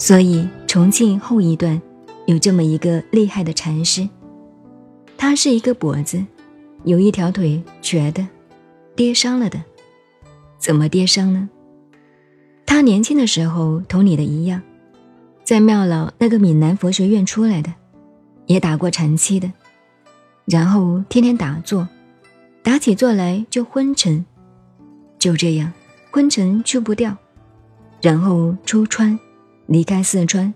所以重庆后一段有这么一个厉害的禅师，他是一个跛子，有一条腿瘸的，跌伤了的。怎么跌伤呢？他年轻的时候同你的一样，在庙老那个闽南佛学院出来的，也打过禅期的，然后天天打坐，打起坐来就昏沉，就这样昏沉去不掉，然后出川。离开四川，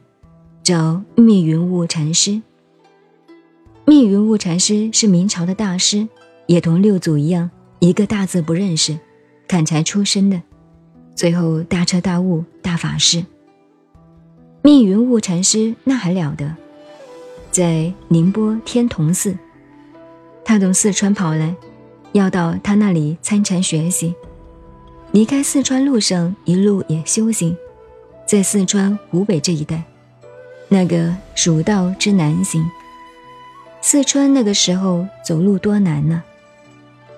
找密云雾禅师。密云雾禅师是明朝的大师，也同六祖一样，一个大字不认识，砍柴出身的，最后大彻大悟，大法师。密云雾禅师那还了得，在宁波天童寺，他从四川跑来，要到他那里参禅学习。离开四川路上，一路也修行。在四川、湖北这一带，那个蜀道之难行。四川那个时候走路多难呢？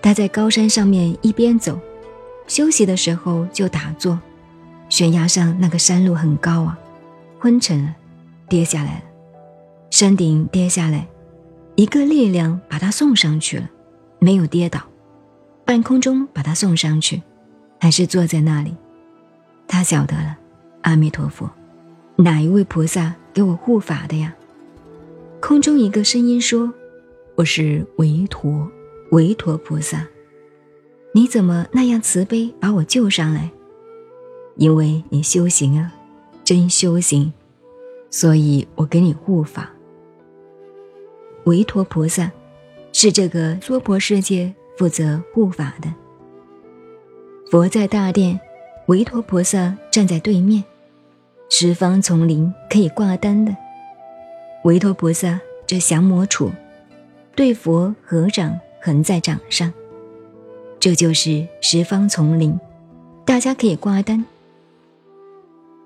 他在高山上面一边走，休息的时候就打坐。悬崖上那个山路很高啊，昏沉了，跌下来了。山顶跌下来，一个力量把他送上去了，没有跌倒，半空中把他送上去，还是坐在那里。他晓得了。阿弥陀佛，哪一位菩萨给我护法的呀？空中一个声音说：“我是韦陀，韦陀菩萨。你怎么那样慈悲，把我救上来？因为你修行啊，真修行，所以我给你护法。韦陀菩萨是这个娑婆世界负责护法的。佛在大殿，韦陀菩萨站在对面。”十方丛林可以挂单的，维陀菩萨这降魔杵，对佛合掌横在掌上，这就是十方丛林，大家可以挂单。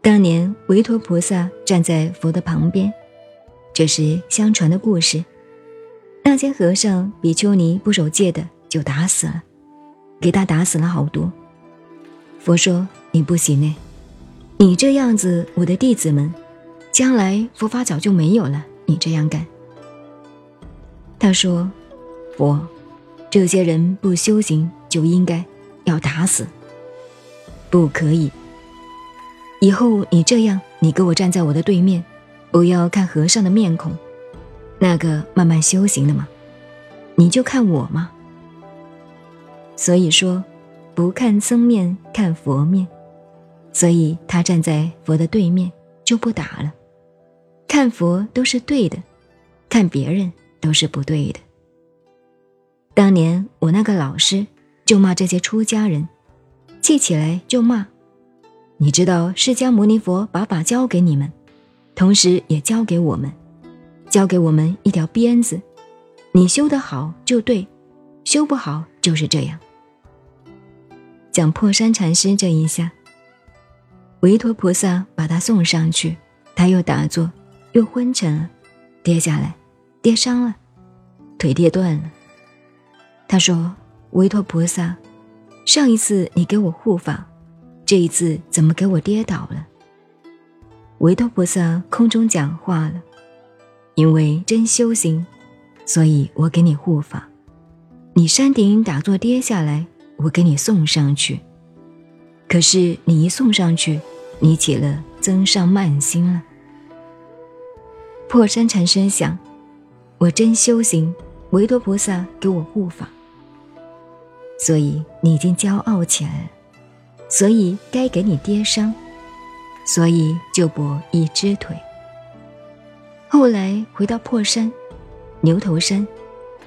当年维陀菩萨站在佛的旁边，这是相传的故事。那些和尚比丘尼不守戒的就打死了，给他打死了好多。佛说：“你不行呢。”你这样子，我的弟子们，将来佛法早就没有了。你这样干，他说：“佛，这些人不修行，就应该要打死，不可以。以后你这样，你给我站在我的对面，不要看和尚的面孔，那个慢慢修行的嘛，你就看我嘛。所以说，不看僧面，看佛面。”所以他站在佛的对面就不打了，看佛都是对的，看别人都是不对的。当年我那个老师就骂这些出家人，气起来就骂。你知道释迦牟尼佛把法教给你们，同时也教给我们，教给我们一条鞭子，你修得好就对，修不好就是这样。讲破山禅师这一下。维陀菩萨把他送上去，他又打坐，又昏沉了，跌下来，跌伤了，腿跌断了。他说：“维陀菩萨，上一次你给我护法，这一次怎么给我跌倒了？”维陀菩萨空中讲话了：“因为真修行，所以我给你护法。你山顶打坐跌下来，我给你送上去。可是你一送上去。”你起了增上慢心了。破山禅师想：我真修行，维多菩萨给我护法，所以你已经骄傲起来了，所以该给你跌伤，所以就跛一只腿。后来回到破山，牛头山，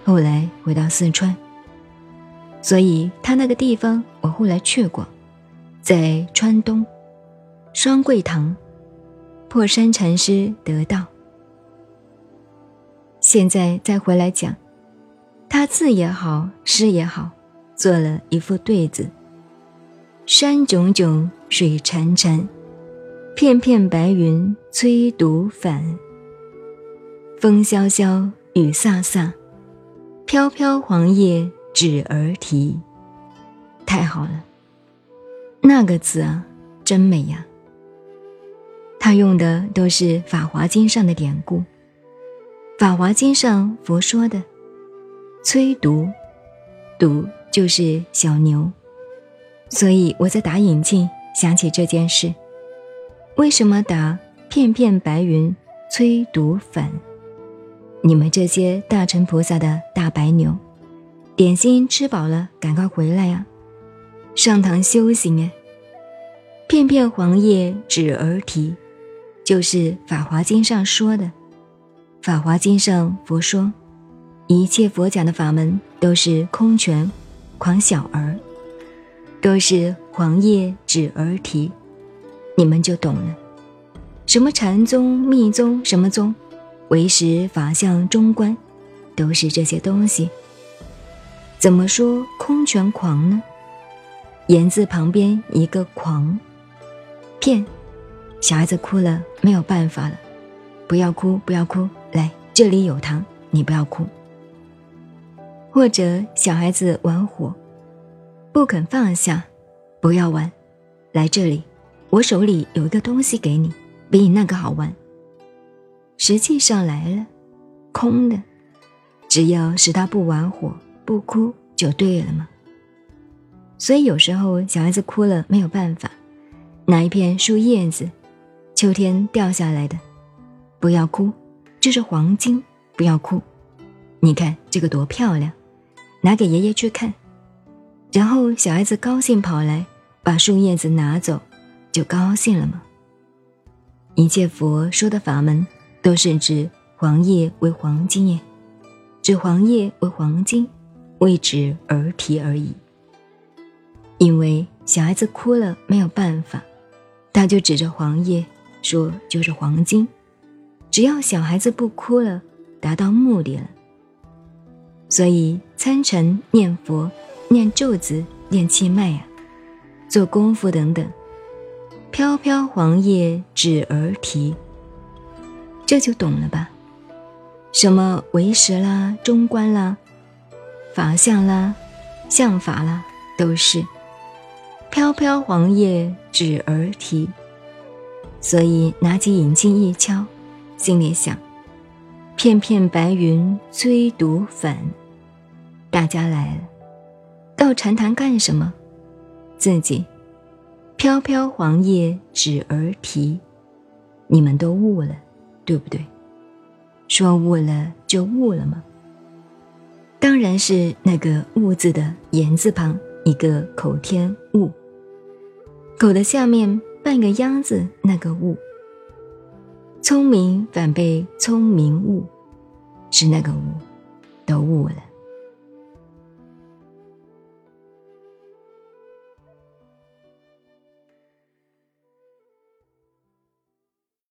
后来回到四川，所以他那个地方我后来去过，在川东。双桂堂，破山禅师得道。现在再回来讲，他字也好，诗也好，做了一副对子：山炯炯，水潺潺，片片白云催独返。风萧萧，雨飒飒，飘飘黄叶纸儿啼。太好了，那个字啊，真美呀！他用的都是《法华经》上的典故，《法华经》上佛说的“催犊”，犊就是小牛，所以我在打引磬想起这件事。为什么打片片白云催犊返？你们这些大乘菩萨的大白牛，点心吃饱了，赶快回来呀，上堂修行哎！片片黄叶指儿啼。就是《法华经》上说的，《法华经》上佛说，一切佛讲的法门都是空拳狂小儿，都是黄叶指儿啼，你们就懂了。什么禅宗、密宗、什么宗，唯识、法相、中观，都是这些东西。怎么说空拳狂呢？言字旁边一个狂，骗。小孩子哭了，没有办法了，不要哭，不要哭，来这里有糖，你不要哭。或者小孩子玩火，不肯放下，不要玩，来这里，我手里有一个东西给你，比你那个好玩。实际上来了，空的，只要使他不玩火，不哭就对了嘛。所以有时候小孩子哭了没有办法，拿一片树叶子。秋天掉下来的，不要哭，这是黄金，不要哭。你看这个多漂亮，拿给爷爷去看。然后小孩子高兴跑来，把树叶子拿走，就高兴了吗？一切佛说的法门，都是指黄叶为黄金耶，指黄叶为黄金，为指儿啼而已。因为小孩子哭了没有办法，他就指着黄叶。说就是黄金，只要小孩子不哭了，达到目的了。所以参禅、念佛、念咒子、念气脉呀，做功夫等等，飘飘黄叶指儿啼，这就懂了吧？什么唯识啦、中观啦、法相啦、相法啦，都是飘飘黄叶指儿啼。所以拿起引镜一敲，心里想：片片白云催犊返。大家来了，到禅堂干什么？自己飘飘黄叶指儿啼，你们都悟了，对不对？说悟了就悟了吗？当然是那个“悟”字的言字旁一个口天悟，口的下面。半个秧子，那个悟，聪明反被聪明误，是那个悟，都悟了。